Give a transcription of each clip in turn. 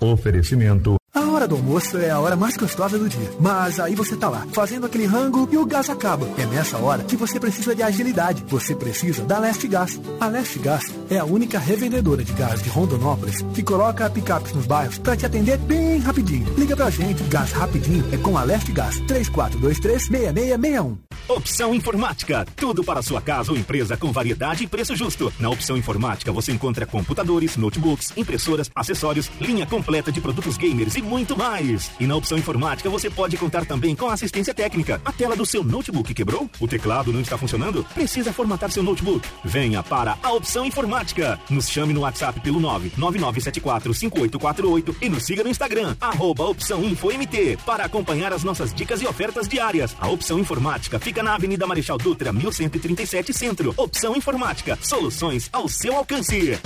Oferecimento a hora do almoço é a hora mais gostosa do dia. Mas aí você tá lá, fazendo aquele rango e o gás acaba. É nessa hora que você precisa de agilidade. Você precisa da Leste Gás. A Leste Gás é a única revendedora de gás de Rondonópolis que coloca picapes nos bairros para te atender bem rapidinho. Liga pra gente, gás rapidinho é com a Leste Gás. 3423-6661. Opção Informática. Tudo para sua casa ou empresa com variedade e preço justo. Na Opção Informática você encontra computadores, notebooks, impressoras, acessórios, linha completa de produtos gamers e muito mais. E na opção informática você pode contar também com assistência técnica. A tela do seu notebook quebrou? O teclado não está funcionando? Precisa formatar seu notebook? Venha para a opção informática. Nos chame no WhatsApp pelo 999745848 e nos siga no Instagram, arroba opção InfoMT, para acompanhar as nossas dicas e ofertas diárias. A opção informática fica na Avenida Marechal Dutra, 1137 Centro. Opção Informática, soluções ao seu alcance.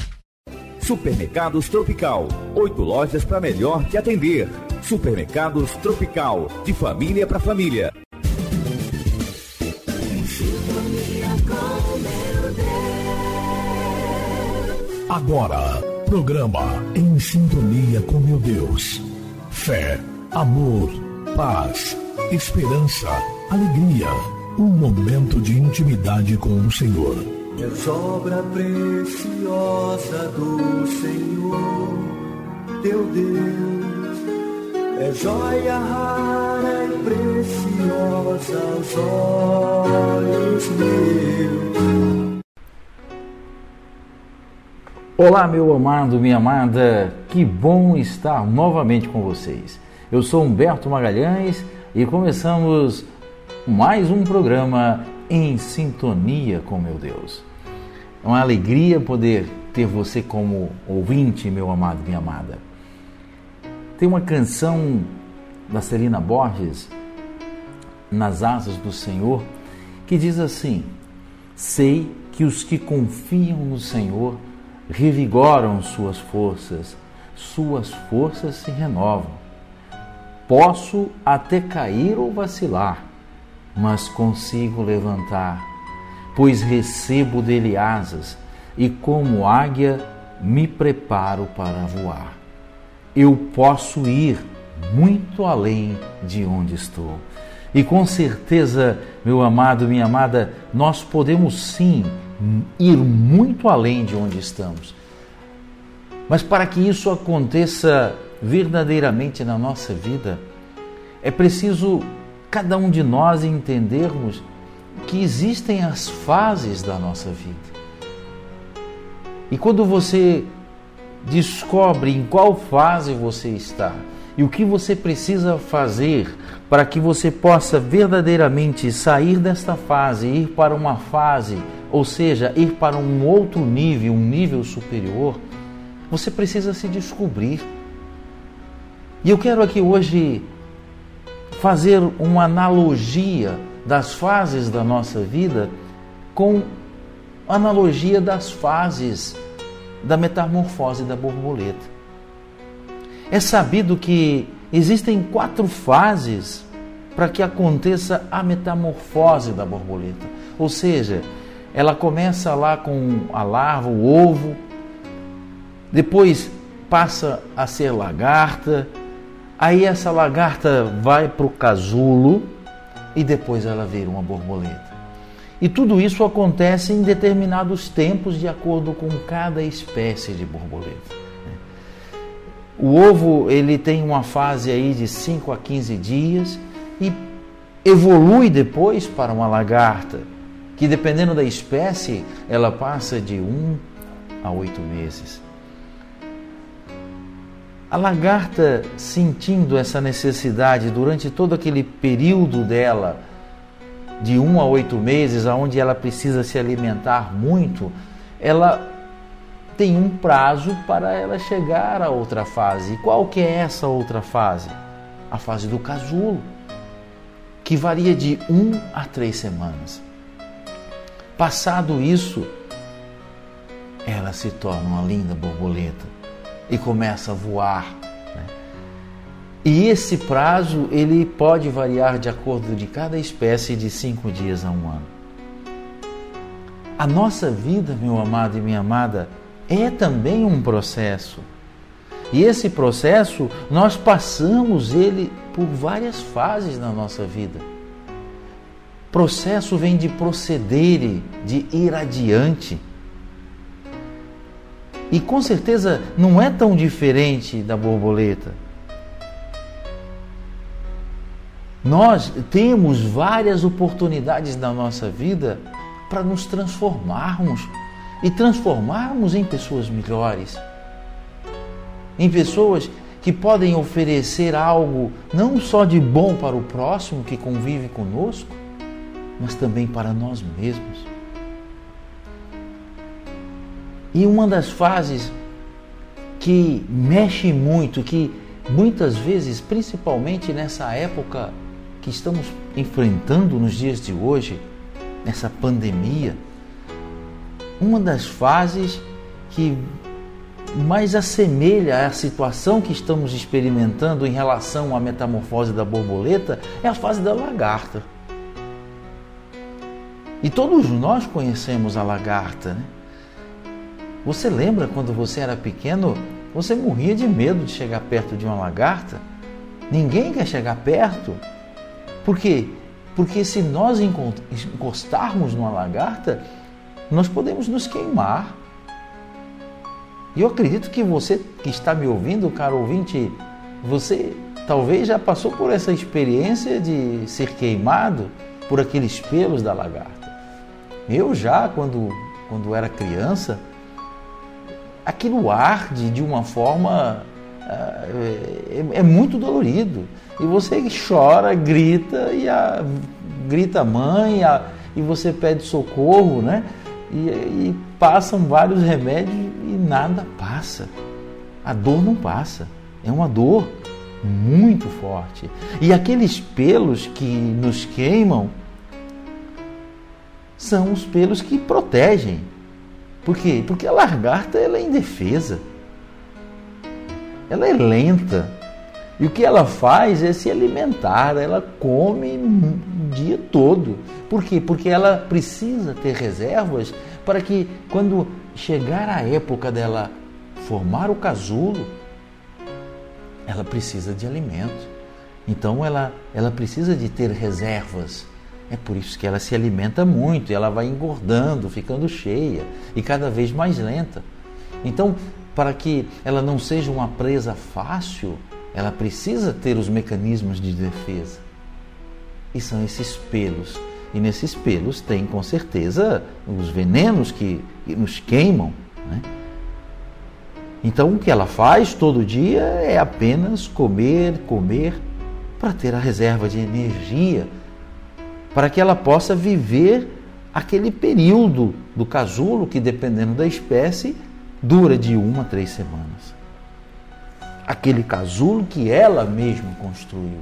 Supermercados Tropical. Oito lojas para melhor te atender. Supermercados Tropical. De família para família. Agora, programa Em Sintonia com meu Deus. Fé, amor, paz, esperança, alegria. Um momento de intimidade com o Senhor És obra preciosa do Senhor, teu Deus. É joia rara e preciosa aos olhos meus. Olá, meu amado, minha amada, que bom estar novamente com vocês. Eu sou Humberto Magalhães e começamos mais um programa em sintonia com meu Deus. É uma alegria poder ter você como ouvinte, meu amado, minha amada. Tem uma canção da Celina Borges, Nas Asas do Senhor, que diz assim: Sei que os que confiam no Senhor revigoram suas forças, suas forças se renovam. Posso até cair ou vacilar mas consigo levantar, pois recebo dele asas e, como águia, me preparo para voar. Eu posso ir muito além de onde estou. E com certeza, meu amado, minha amada, nós podemos sim ir muito além de onde estamos. Mas para que isso aconteça verdadeiramente na nossa vida, é preciso cada um de nós entendermos que existem as fases da nossa vida. E quando você descobre em qual fase você está e o que você precisa fazer para que você possa verdadeiramente sair desta fase ir para uma fase, ou seja, ir para um outro nível, um nível superior, você precisa se descobrir. E eu quero aqui hoje fazer uma analogia das fases da nossa vida com analogia das fases da metamorfose da borboleta. É sabido que existem quatro fases para que aconteça a metamorfose da borboleta. Ou seja, ela começa lá com a larva, o ovo, depois passa a ser lagarta, Aí essa lagarta vai para o casulo e depois ela vira uma borboleta. E tudo isso acontece em determinados tempos de acordo com cada espécie de borboleta. O ovo ele tem uma fase aí de 5 a 15 dias e evolui depois para uma lagarta, que dependendo da espécie, ela passa de 1 um a 8 meses. A lagarta, sentindo essa necessidade durante todo aquele período dela, de um a oito meses, aonde ela precisa se alimentar muito, ela tem um prazo para ela chegar à outra fase. E qual que é essa outra fase? A fase do casulo, que varia de um a três semanas. Passado isso, ela se torna uma linda borboleta e começa a voar. Né? E esse prazo ele pode variar de acordo de cada espécie de cinco dias a um ano. A nossa vida, meu amado e minha amada, é também um processo. E esse processo, nós passamos ele por várias fases na nossa vida. Processo vem de proceder, de ir adiante. E com certeza não é tão diferente da borboleta. Nós temos várias oportunidades na nossa vida para nos transformarmos e transformarmos em pessoas melhores em pessoas que podem oferecer algo não só de bom para o próximo que convive conosco, mas também para nós mesmos. E uma das fases que mexe muito, que muitas vezes, principalmente nessa época que estamos enfrentando nos dias de hoje, nessa pandemia, uma das fases que mais assemelha à situação que estamos experimentando em relação à metamorfose da borboleta é a fase da lagarta. E todos nós conhecemos a lagarta. Né? Você lembra quando você era pequeno, você morria de medo de chegar perto de uma lagarta? Ninguém quer chegar perto. Por quê? Porque se nós encostarmos numa lagarta, nós podemos nos queimar. E eu acredito que você que está me ouvindo, caro ouvinte, você talvez já passou por essa experiência de ser queimado por aqueles pelos da lagarta. Eu já, quando, quando era criança, aquilo arde de uma forma. É, é, muito dolorido. E você chora, grita, e a, grita a mãe, a, e você pede socorro, né? E, e passam vários remédios e nada passa. A dor não passa. É uma dor muito forte. E aqueles pelos que nos queimam são os pelos que protegem. Por quê? Porque a lagarta ela é indefesa. Ela é lenta. E o que ela faz é se alimentar, ela come o dia todo. Por quê? Porque ela precisa ter reservas para que quando chegar a época dela formar o casulo, ela precisa de alimento. Então ela, ela precisa de ter reservas. É por isso que ela se alimenta muito e ela vai engordando, ficando cheia e cada vez mais lenta. Então, para que ela não seja uma presa fácil, ela precisa ter os mecanismos de defesa. E são esses pelos. E nesses pelos tem com certeza os venenos que nos queimam. Né? Então o que ela faz todo dia é apenas comer, comer, para ter a reserva de energia, para que ela possa viver aquele período do casulo que, dependendo da espécie, dura de uma a três semanas aquele casulo que ela mesma construiu.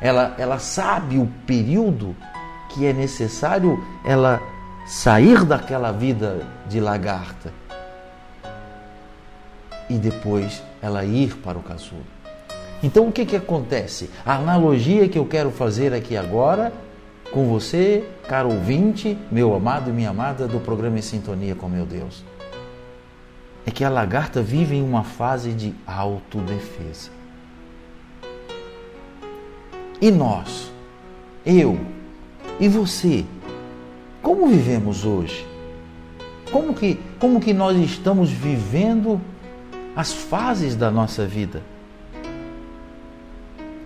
Ela, ela sabe o período que é necessário ela sair daquela vida de lagarta e depois ela ir para o casulo. Então o que, que acontece? A analogia que eu quero fazer aqui agora com você, caro ouvinte, meu amado e minha amada do programa Em Sintonia com Meu Deus é que a lagarta vive em uma fase de autodefesa. E nós, eu e você, como vivemos hoje? Como que, como que nós estamos vivendo as fases da nossa vida?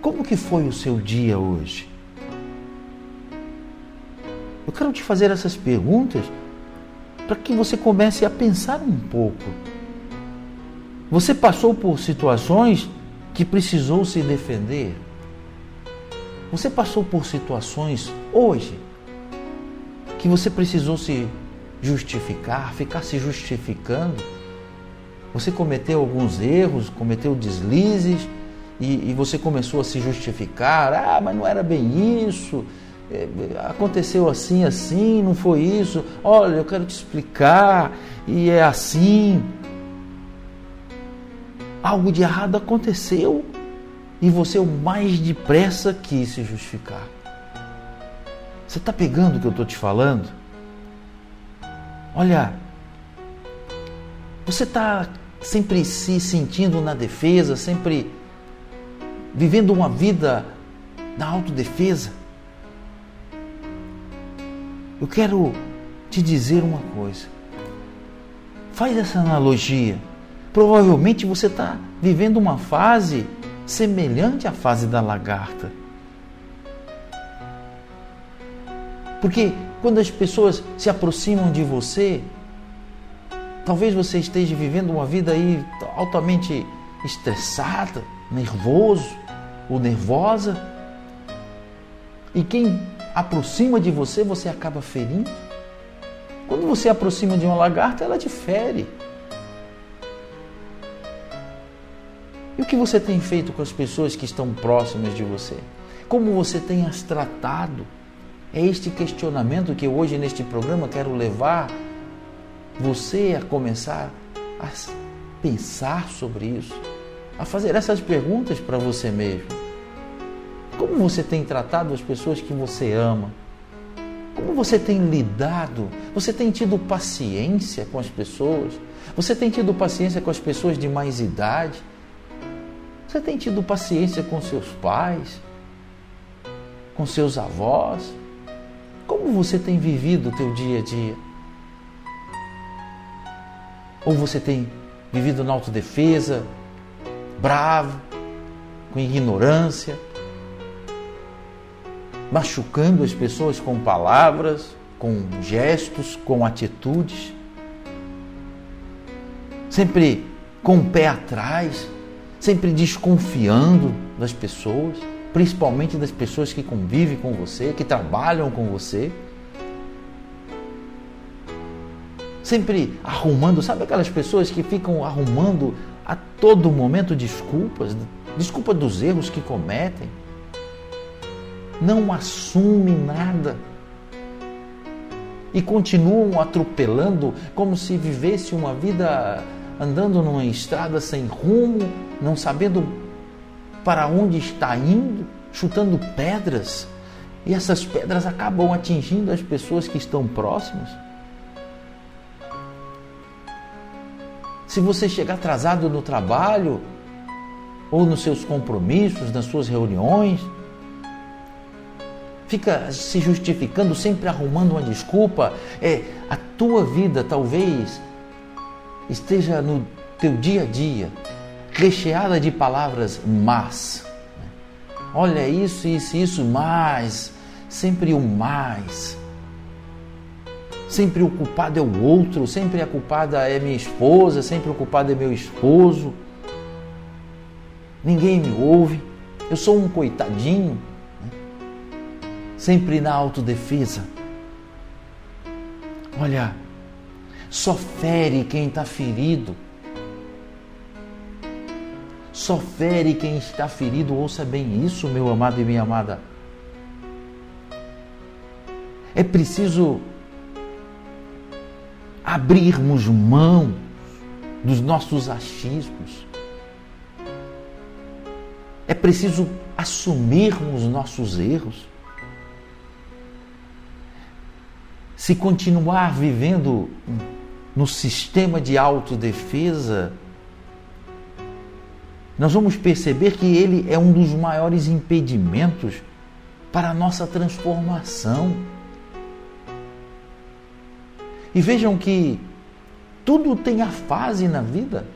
Como que foi o seu dia hoje? Eu quero te fazer essas perguntas para que você comece a pensar um pouco. Você passou por situações que precisou se defender? Você passou por situações hoje que você precisou se justificar, ficar se justificando? Você cometeu alguns erros, cometeu deslizes e, e você começou a se justificar. Ah, mas não era bem isso aconteceu assim, assim, não foi isso. Olha, eu quero te explicar e é assim. Algo de errado aconteceu e você o mais depressa quis se justificar. Você está pegando o que eu estou te falando? Olha, você está sempre se sentindo na defesa, sempre vivendo uma vida na autodefesa. Eu quero te dizer uma coisa. Faz essa analogia. Provavelmente você está vivendo uma fase semelhante à fase da lagarta. Porque quando as pessoas se aproximam de você, talvez você esteja vivendo uma vida aí altamente estressada, nervoso ou nervosa. E quem aproxima de você, você acaba ferindo. Quando você aproxima de uma lagarta, ela te fere. E o que você tem feito com as pessoas que estão próximas de você? Como você tem as tratado? É este questionamento que hoje neste programa quero levar você a começar a pensar sobre isso, a fazer essas perguntas para você mesmo. Como você tem tratado as pessoas que você ama? Como você tem lidado? Você tem tido paciência com as pessoas? Você tem tido paciência com as pessoas de mais idade? Você tem tido paciência com seus pais? Com seus avós? Como você tem vivido o teu dia a dia? Ou você tem vivido na autodefesa, bravo, com ignorância, machucando as pessoas com palavras, com gestos, com atitudes, sempre com o pé atrás, sempre desconfiando das pessoas, principalmente das pessoas que convivem com você, que trabalham com você. Sempre arrumando, sabe aquelas pessoas que ficam arrumando a todo momento desculpas, desculpa dos erros que cometem. Não assume nada e continuam atropelando como se vivesse uma vida andando numa estrada sem rumo, não sabendo para onde está indo, chutando pedras, e essas pedras acabam atingindo as pessoas que estão próximas. Se você chegar atrasado no trabalho, ou nos seus compromissos, nas suas reuniões, fica se justificando, sempre arrumando uma desculpa, é a tua vida talvez esteja no teu dia a dia recheada de palavras mas. Olha isso, isso, isso, mais. Sempre o mais. Sempre o culpado é o outro, sempre a culpada é minha esposa, sempre o culpado é meu esposo. Ninguém me ouve. Eu sou um coitadinho. Sempre na autodefesa. Olha, só fere quem está ferido. Só fere quem está ferido. Ouça bem isso, meu amado e minha amada. É preciso abrirmos mão dos nossos achismos. É preciso assumirmos nossos erros. Se continuar vivendo no sistema de autodefesa, nós vamos perceber que ele é um dos maiores impedimentos para a nossa transformação. E vejam que tudo tem a fase na vida.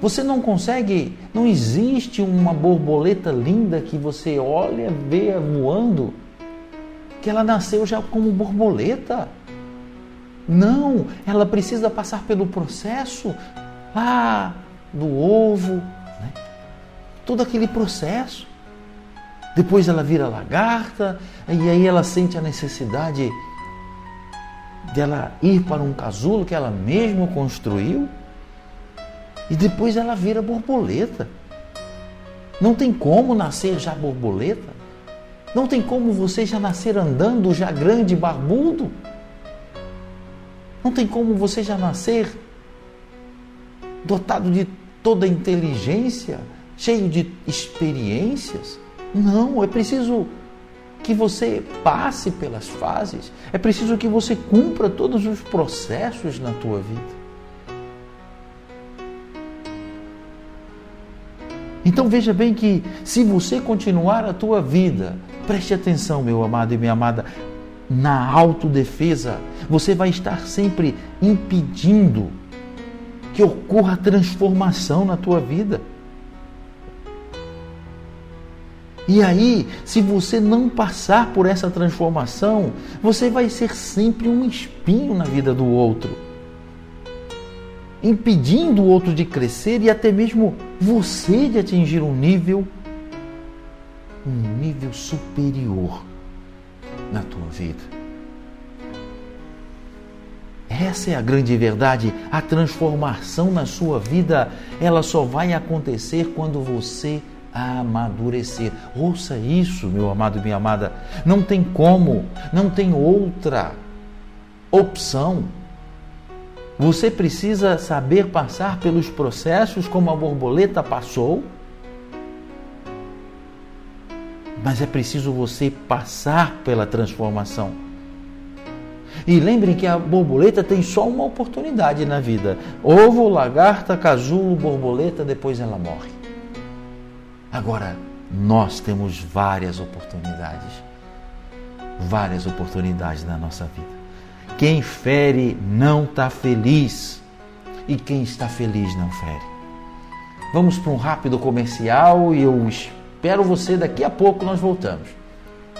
Você não consegue, não existe uma borboleta linda que você olha, vê voando, que ela nasceu já como borboleta. Não, ela precisa passar pelo processo lá do ovo, né? todo aquele processo. Depois ela vira lagarta, e aí ela sente a necessidade dela ir para um casulo que ela mesma construiu, e depois ela vira borboleta. Não tem como nascer já borboleta. Não tem como você já nascer andando já grande, barbudo. Não tem como você já nascer dotado de toda inteligência, cheio de experiências. Não, é preciso que você passe pelas fases, é preciso que você cumpra todos os processos na tua vida. Então veja bem que se você continuar a tua vida, preste atenção, meu amado e minha amada, na autodefesa, você vai estar sempre impedindo que ocorra transformação na tua vida. E aí, se você não passar por essa transformação, você vai ser sempre um espinho na vida do outro, impedindo o outro de crescer e até mesmo você de atingir um nível um nível superior na tua vida. Essa é a grande verdade. A transformação na sua vida, ela só vai acontecer quando você amadurecer. Ouça isso, meu amado e minha amada. Não tem como, não tem outra opção. Você precisa saber passar pelos processos como a borboleta passou. Mas é preciso você passar pela transformação. E lembrem que a borboleta tem só uma oportunidade na vida: ovo, lagarta, casulo, borboleta, depois ela morre. Agora, nós temos várias oportunidades. Várias oportunidades na nossa vida. Quem fere não está feliz. E quem está feliz não fere. Vamos para um rápido comercial e eu espero você daqui a pouco nós voltamos.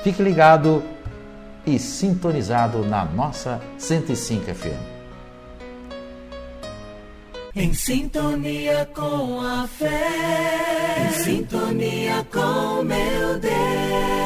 Fique ligado e sintonizado na nossa 105 FM. Em sintonia com a fé, em sintonia com meu Deus.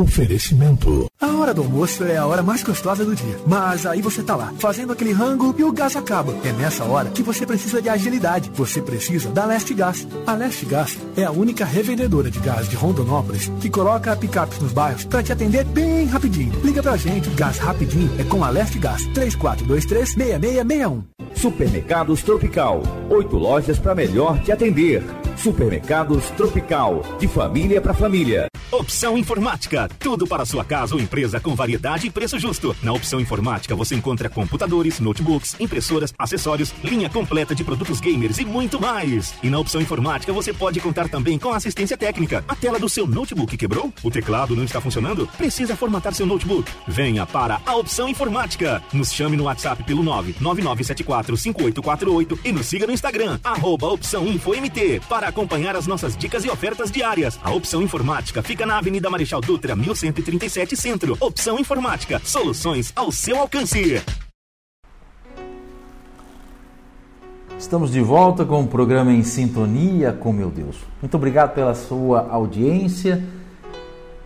Oferecimento. A hora do almoço é a hora mais gostosa do dia. Mas aí você tá lá, fazendo aquele rango e o gás acaba. É nessa hora que você precisa de agilidade. Você precisa da Leste Gás. A Leste Gás é a única revendedora de gás de Rondonópolis que coloca picapes nos bairros para te atender bem rapidinho. Liga pra gente, gás rapidinho é com a Leste Gás. 3423-6661. Supermercados Tropical. Oito lojas para melhor te atender. Supermercados Tropical. De família para família. Opção Informática. Tudo para sua casa ou empresa com variedade e preço justo. Na Opção Informática você encontra computadores, notebooks, impressoras, acessórios, linha completa de produtos gamers e muito mais. E na Opção Informática você pode contar também com assistência técnica. A tela do seu notebook quebrou? O teclado não está funcionando? Precisa formatar seu notebook? Venha para a Opção Informática. Nos chame no WhatsApp pelo 999745848 e nos siga no Instagram, arroba Opção Info para acompanhar as nossas dicas e ofertas diárias. A Opção Informática fica na Avenida Marechal Dutra, 1137 Centro. Opção Informática. Soluções ao seu alcance. Estamos de volta com o programa Em Sintonia com Meu Deus. Muito obrigado pela sua audiência.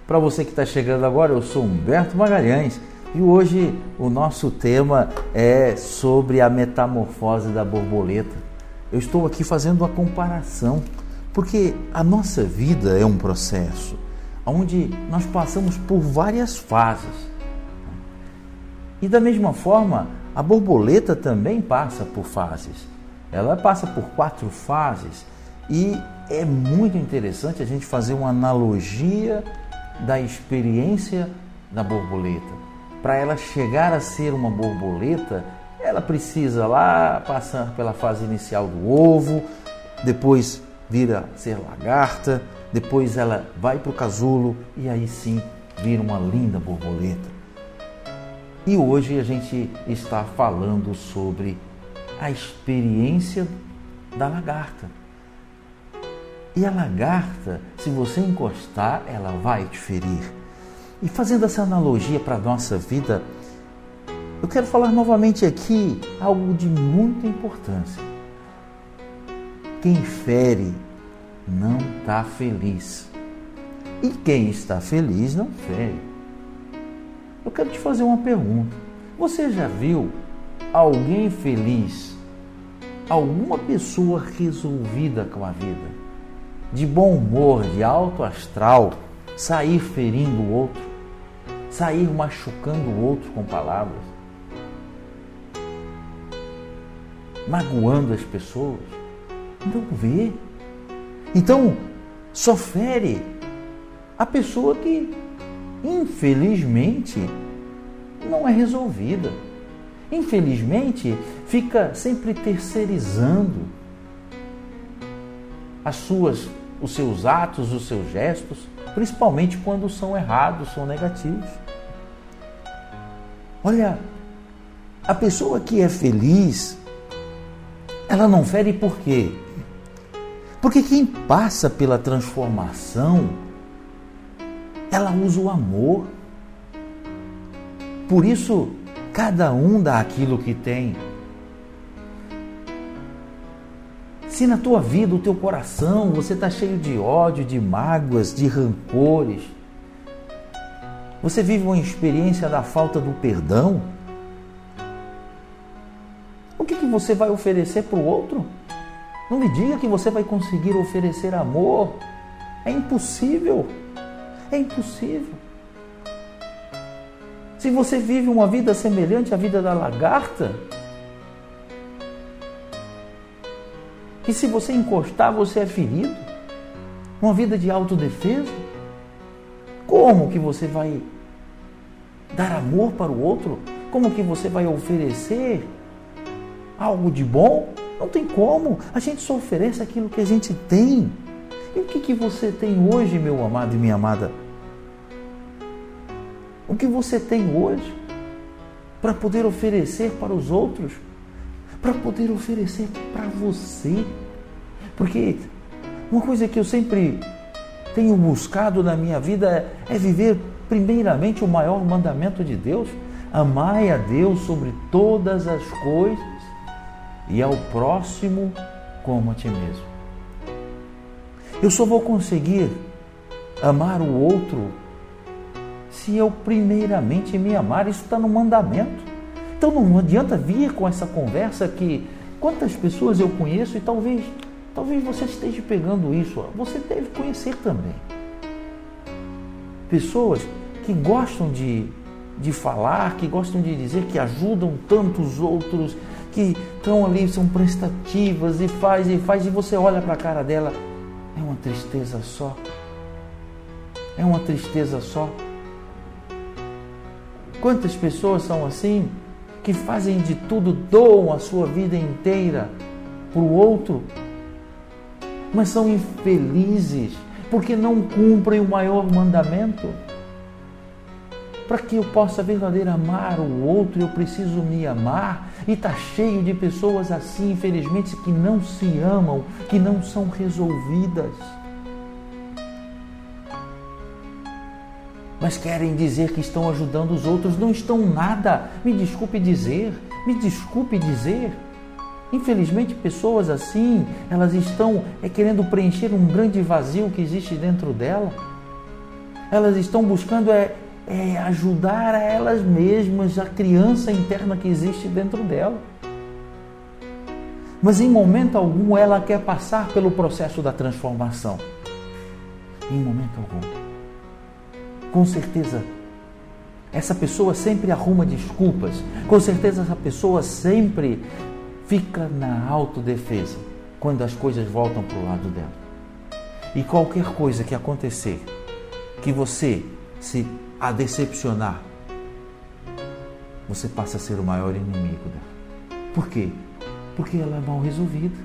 Para você que está chegando agora, eu sou Humberto Magalhães e hoje o nosso tema é sobre a metamorfose da borboleta. Eu estou aqui fazendo uma comparação, porque a nossa vida é um processo onde nós passamos por várias fases. E da mesma forma, a borboleta também passa por fases. Ela passa por quatro fases e é muito interessante a gente fazer uma analogia da experiência da borboleta. Para ela chegar a ser uma borboleta, ela precisa lá passar pela fase inicial do ovo, depois vira ser lagarta, depois ela vai para o casulo e aí sim vira uma linda borboleta. E hoje a gente está falando sobre a experiência da lagarta. E a lagarta, se você encostar, ela vai te ferir. E fazendo essa analogia para a nossa vida, eu quero falar novamente aqui algo de muita importância. Quem fere não está feliz. E quem está feliz não fere. Eu quero te fazer uma pergunta. Você já viu alguém feliz? Alguma pessoa resolvida com a vida? De bom humor, de alto astral, sair ferindo o outro? Sair machucando o outro com palavras? Magoando as pessoas? Não vê. Então, só fere a pessoa que, infelizmente, não é resolvida. Infelizmente, fica sempre terceirizando. as suas, os seus atos, os seus gestos, principalmente quando são errados, são negativos. Olha, a pessoa que é feliz, ela não fere por quê? Porque quem passa pela transformação, ela usa o amor. Por isso, cada um dá aquilo que tem. Se na tua vida, o teu coração, você está cheio de ódio, de mágoas, de rancores, você vive uma experiência da falta do perdão, o que, que você vai oferecer para o outro? Não me diga que você vai conseguir oferecer amor. É impossível. É impossível. Se você vive uma vida semelhante à vida da lagarta, que se você encostar você é ferido? Uma vida de autodefesa? Como que você vai dar amor para o outro? Como que você vai oferecer algo de bom? Não tem como. A gente só oferece aquilo que a gente tem. E o que, que você tem hoje, meu amado e minha amada? O que você tem hoje para poder oferecer para os outros? para poder oferecer para você. Porque uma coisa que eu sempre tenho buscado na minha vida é viver primeiramente o maior mandamento de Deus, amai a Deus sobre todas as coisas e ao próximo como a ti mesmo. Eu só vou conseguir amar o outro se eu primeiramente me amar. Isso está no mandamento. Então não adianta vir com essa conversa que quantas pessoas eu conheço e talvez, talvez você esteja pegando isso. Você deve conhecer também. Pessoas que gostam de, de falar, que gostam de dizer que ajudam tantos outros, que estão ali, são prestativas e faz e faz, e você olha para a cara dela, é uma tristeza só. É uma tristeza só. Quantas pessoas são assim? que fazem de tudo, doam a sua vida inteira para o outro, mas são infelizes porque não cumprem o maior mandamento. Para que eu possa verdadeiramente amar o outro, eu preciso me amar. E está cheio de pessoas assim, infelizmente, que não se amam, que não são resolvidas. mas querem dizer que estão ajudando os outros, não estão nada. Me desculpe dizer, me desculpe dizer. Infelizmente, pessoas assim, elas estão é, querendo preencher um grande vazio que existe dentro dela. Elas estão buscando é, é ajudar a elas mesmas, a criança interna que existe dentro dela. Mas em momento algum ela quer passar pelo processo da transformação. Em momento algum com certeza essa pessoa sempre arruma desculpas, com certeza essa pessoa sempre fica na autodefesa quando as coisas voltam para o lado dela. E qualquer coisa que acontecer, que você se a decepcionar, você passa a ser o maior inimigo dela. Por quê? Porque ela é mal resolvida.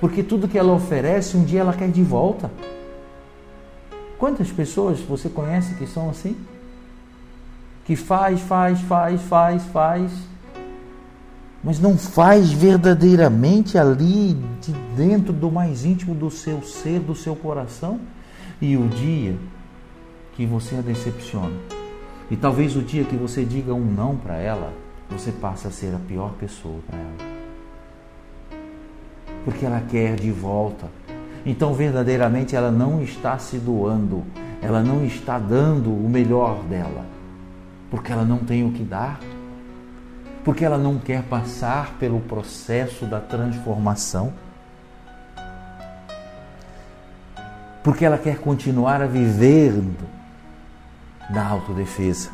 Porque tudo que ela oferece, um dia ela quer de volta. Quantas pessoas você conhece que são assim? Que faz, faz, faz, faz, faz, mas não faz verdadeiramente ali de dentro do mais íntimo do seu ser, do seu coração. E o dia que você a decepciona, e talvez o dia que você diga um não para ela, você passa a ser a pior pessoa para ela. Porque ela quer de volta. Então, verdadeiramente, ela não está se doando, ela não está dando o melhor dela, porque ela não tem o que dar, porque ela não quer passar pelo processo da transformação, porque ela quer continuar a viver na autodefesa.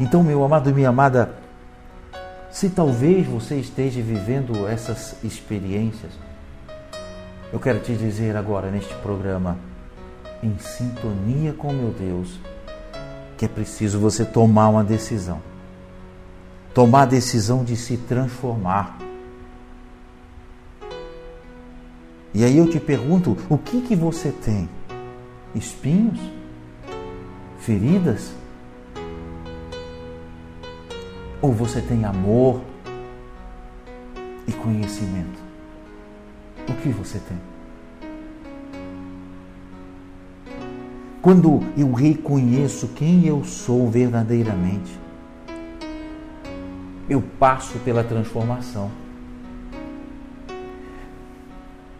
Então, meu amado e minha amada, se talvez você esteja vivendo essas experiências, eu quero te dizer agora neste programa, em sintonia com meu Deus, que é preciso você tomar uma decisão. Tomar a decisão de se transformar. E aí eu te pergunto, o que que você tem? Espinhos? Feridas? Ou você tem amor e conhecimento? O que você tem? Quando eu reconheço quem eu sou verdadeiramente, eu passo pela transformação.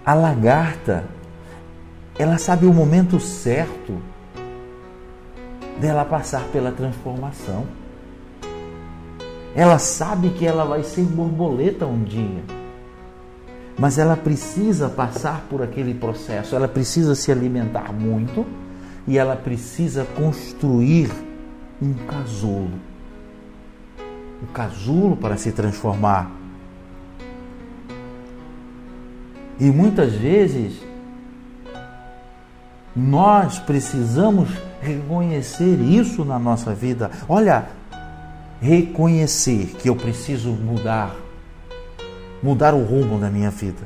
A lagarta, ela sabe o momento certo dela passar pela transformação. Ela sabe que ela vai ser borboleta um dia. Mas ela precisa passar por aquele processo, ela precisa se alimentar muito e ela precisa construir um casulo. Um casulo para se transformar. E muitas vezes nós precisamos reconhecer isso na nossa vida. Olha, reconhecer que eu preciso mudar, mudar o rumo da minha vida.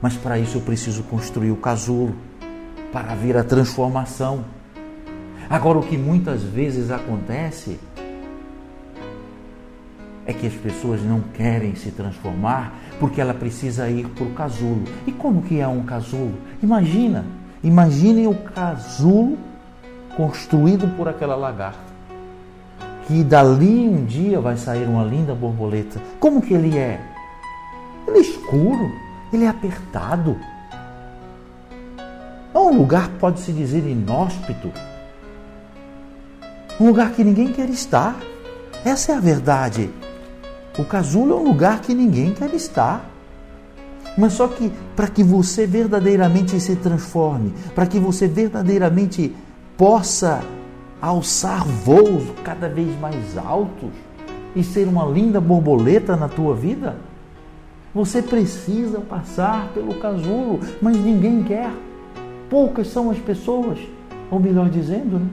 Mas para isso eu preciso construir o casulo para vir a transformação. Agora, o que muitas vezes acontece é que as pessoas não querem se transformar porque ela precisa ir para o casulo. E como que é um casulo? Imagina, imagine o casulo construído por aquela lagarta. Que dali um dia vai sair uma linda borboleta. Como que ele é? Ele é escuro, ele é apertado. É um lugar, pode-se dizer, inóspito. Um lugar que ninguém quer estar. Essa é a verdade. O casulo é um lugar que ninguém quer estar. Mas só que para que você verdadeiramente se transforme, para que você verdadeiramente possa alçar voos cada vez mais altos e ser uma linda borboleta na tua vida, você precisa passar pelo casulo, mas ninguém quer. Poucas são as pessoas, ou melhor dizendo, né?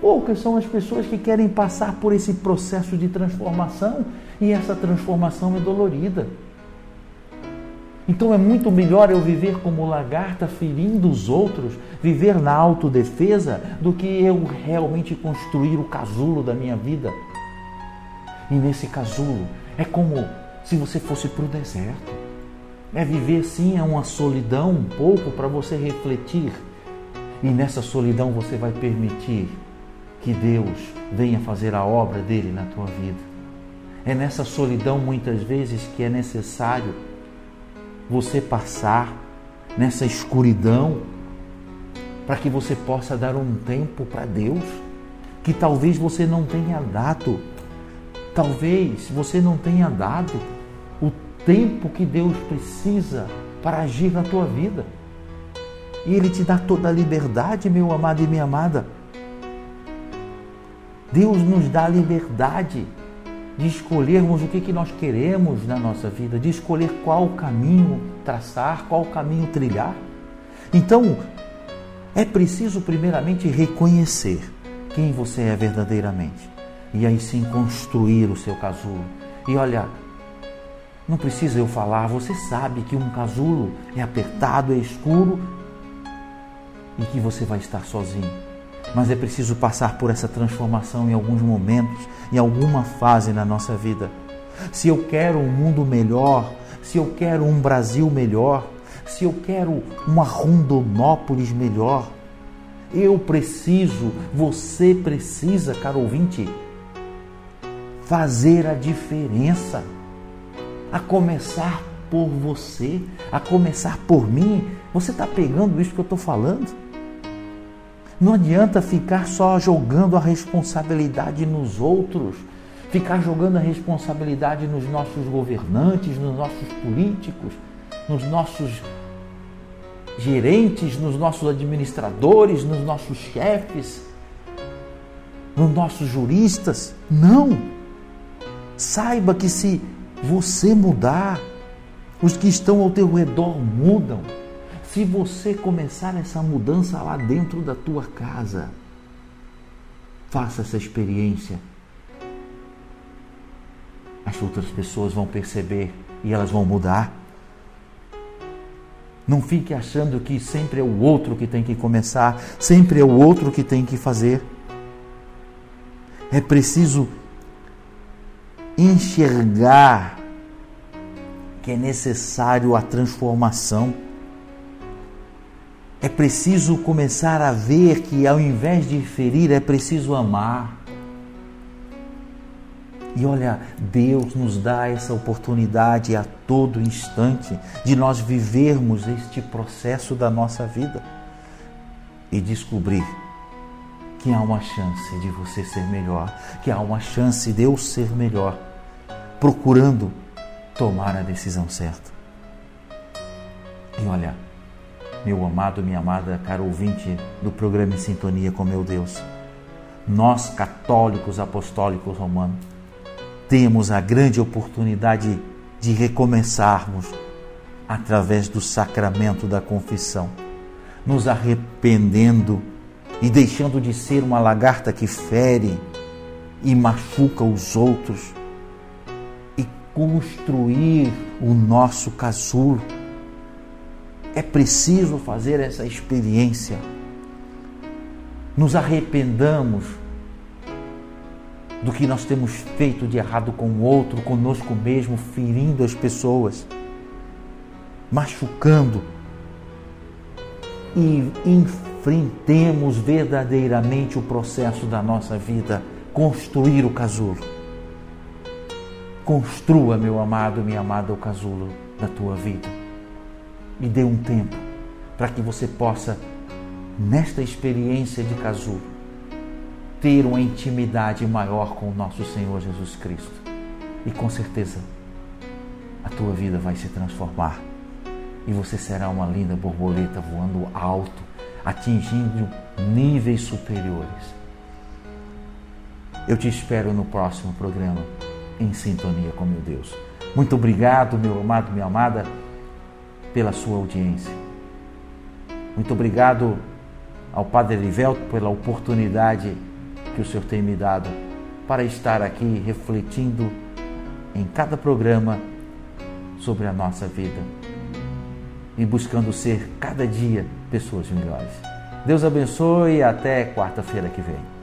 poucas são as pessoas que querem passar por esse processo de transformação e essa transformação é dolorida. Então é muito melhor eu viver como lagarta ferindo os outros, viver na autodefesa, do que eu realmente construir o casulo da minha vida. E nesse casulo é como se você fosse para o deserto. É viver sim é uma solidão um pouco para você refletir. E nessa solidão você vai permitir que Deus venha fazer a obra dele na tua vida. É nessa solidão muitas vezes que é necessário você passar nessa escuridão para que você possa dar um tempo para Deus que talvez você não tenha dado. Talvez você não tenha dado o tempo que Deus precisa para agir na tua vida. E Ele te dá toda a liberdade, meu amado e minha amada. Deus nos dá liberdade de escolhermos o que, que nós queremos na nossa vida, de escolher qual caminho traçar, qual caminho trilhar. Então, é preciso primeiramente reconhecer quem você é verdadeiramente e aí sim construir o seu casulo. E olha, não precisa eu falar, você sabe que um casulo é apertado, é escuro e que você vai estar sozinho. Mas é preciso passar por essa transformação em alguns momentos, em alguma fase na nossa vida. Se eu quero um mundo melhor, se eu quero um Brasil melhor, se eu quero uma Rondonópolis melhor, eu preciso, você precisa, caro ouvinte, fazer a diferença. A começar por você, a começar por mim. Você está pegando isso que eu estou falando? Não adianta ficar só jogando a responsabilidade nos outros, ficar jogando a responsabilidade nos nossos governantes, nos nossos políticos, nos nossos gerentes, nos nossos administradores, nos nossos chefes, nos nossos juristas. Não! Saiba que se você mudar, os que estão ao teu redor mudam. Se você começar essa mudança lá dentro da tua casa, faça essa experiência. As outras pessoas vão perceber e elas vão mudar. Não fique achando que sempre é o outro que tem que começar, sempre é o outro que tem que fazer. É preciso enxergar que é necessário a transformação. É preciso começar a ver que ao invés de ferir, é preciso amar. E olha, Deus nos dá essa oportunidade a todo instante de nós vivermos este processo da nossa vida e descobrir que há uma chance de você ser melhor, que há uma chance de eu ser melhor, procurando tomar a decisão certa. E olha, meu amado, minha amada, caro ouvinte do programa Em Sintonia com meu Deus, nós católicos apostólicos romanos temos a grande oportunidade de recomeçarmos através do sacramento da confissão, nos arrependendo e deixando de ser uma lagarta que fere e machuca os outros e construir o nosso casulo. É preciso fazer essa experiência. Nos arrependamos do que nós temos feito de errado com o outro, conosco mesmo, ferindo as pessoas, machucando. E enfrentemos verdadeiramente o processo da nossa vida, construir o casulo. Construa, meu amado, minha amada, o casulo da tua vida. E dê um tempo para que você possa, nesta experiência de casulo, ter uma intimidade maior com o nosso Senhor Jesus Cristo. E com certeza a tua vida vai se transformar e você será uma linda borboleta voando alto, atingindo níveis superiores. Eu te espero no próximo programa em sintonia com meu Deus. Muito obrigado, meu amado, minha amada, pela sua audiência. Muito obrigado ao Padre Livelto pela oportunidade que o Senhor tem me dado para estar aqui refletindo em cada programa sobre a nossa vida e buscando ser cada dia pessoas melhores. Deus abençoe e até quarta-feira que vem.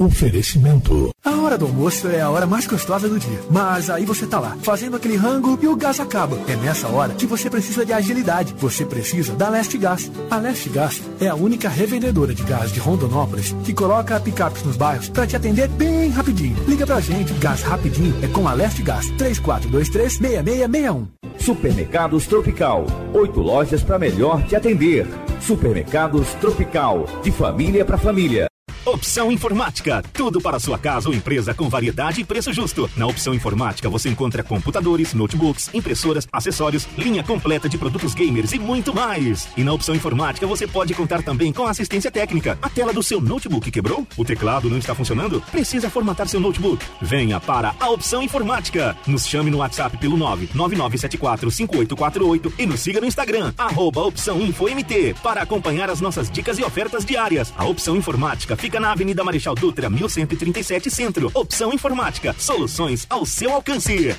Oferecimento. A hora do almoço é a hora mais gostosa do dia. Mas aí você tá lá, fazendo aquele rango e o gás acaba. É nessa hora que você precisa de agilidade. Você precisa da Leste Gás. A Leste Gás é a única revendedora de gás de Rondonópolis que coloca picapes nos bairros para te atender bem rapidinho. Liga pra gente, gás rapidinho é com a Leste Gás. 3423-6661. Supermercados Tropical. Oito lojas para melhor te atender. Supermercados Tropical. De família para família. Opção Informática, tudo para sua casa ou empresa com variedade e preço justo. Na Opção Informática você encontra computadores, notebooks, impressoras, acessórios, linha completa de produtos gamers e muito mais. E na Opção Informática você pode contar também com assistência técnica. A tela do seu notebook quebrou? O teclado não está funcionando? Precisa formatar seu notebook? Venha para a Opção Informática. Nos chame no WhatsApp pelo 999745848 e nos siga no Instagram, arroba Opção Info MT, para acompanhar as nossas dicas e ofertas diárias. A Opção Informática na Avenida Marechal Dutra, 1137 Centro. Opção Informática, soluções ao seu alcance.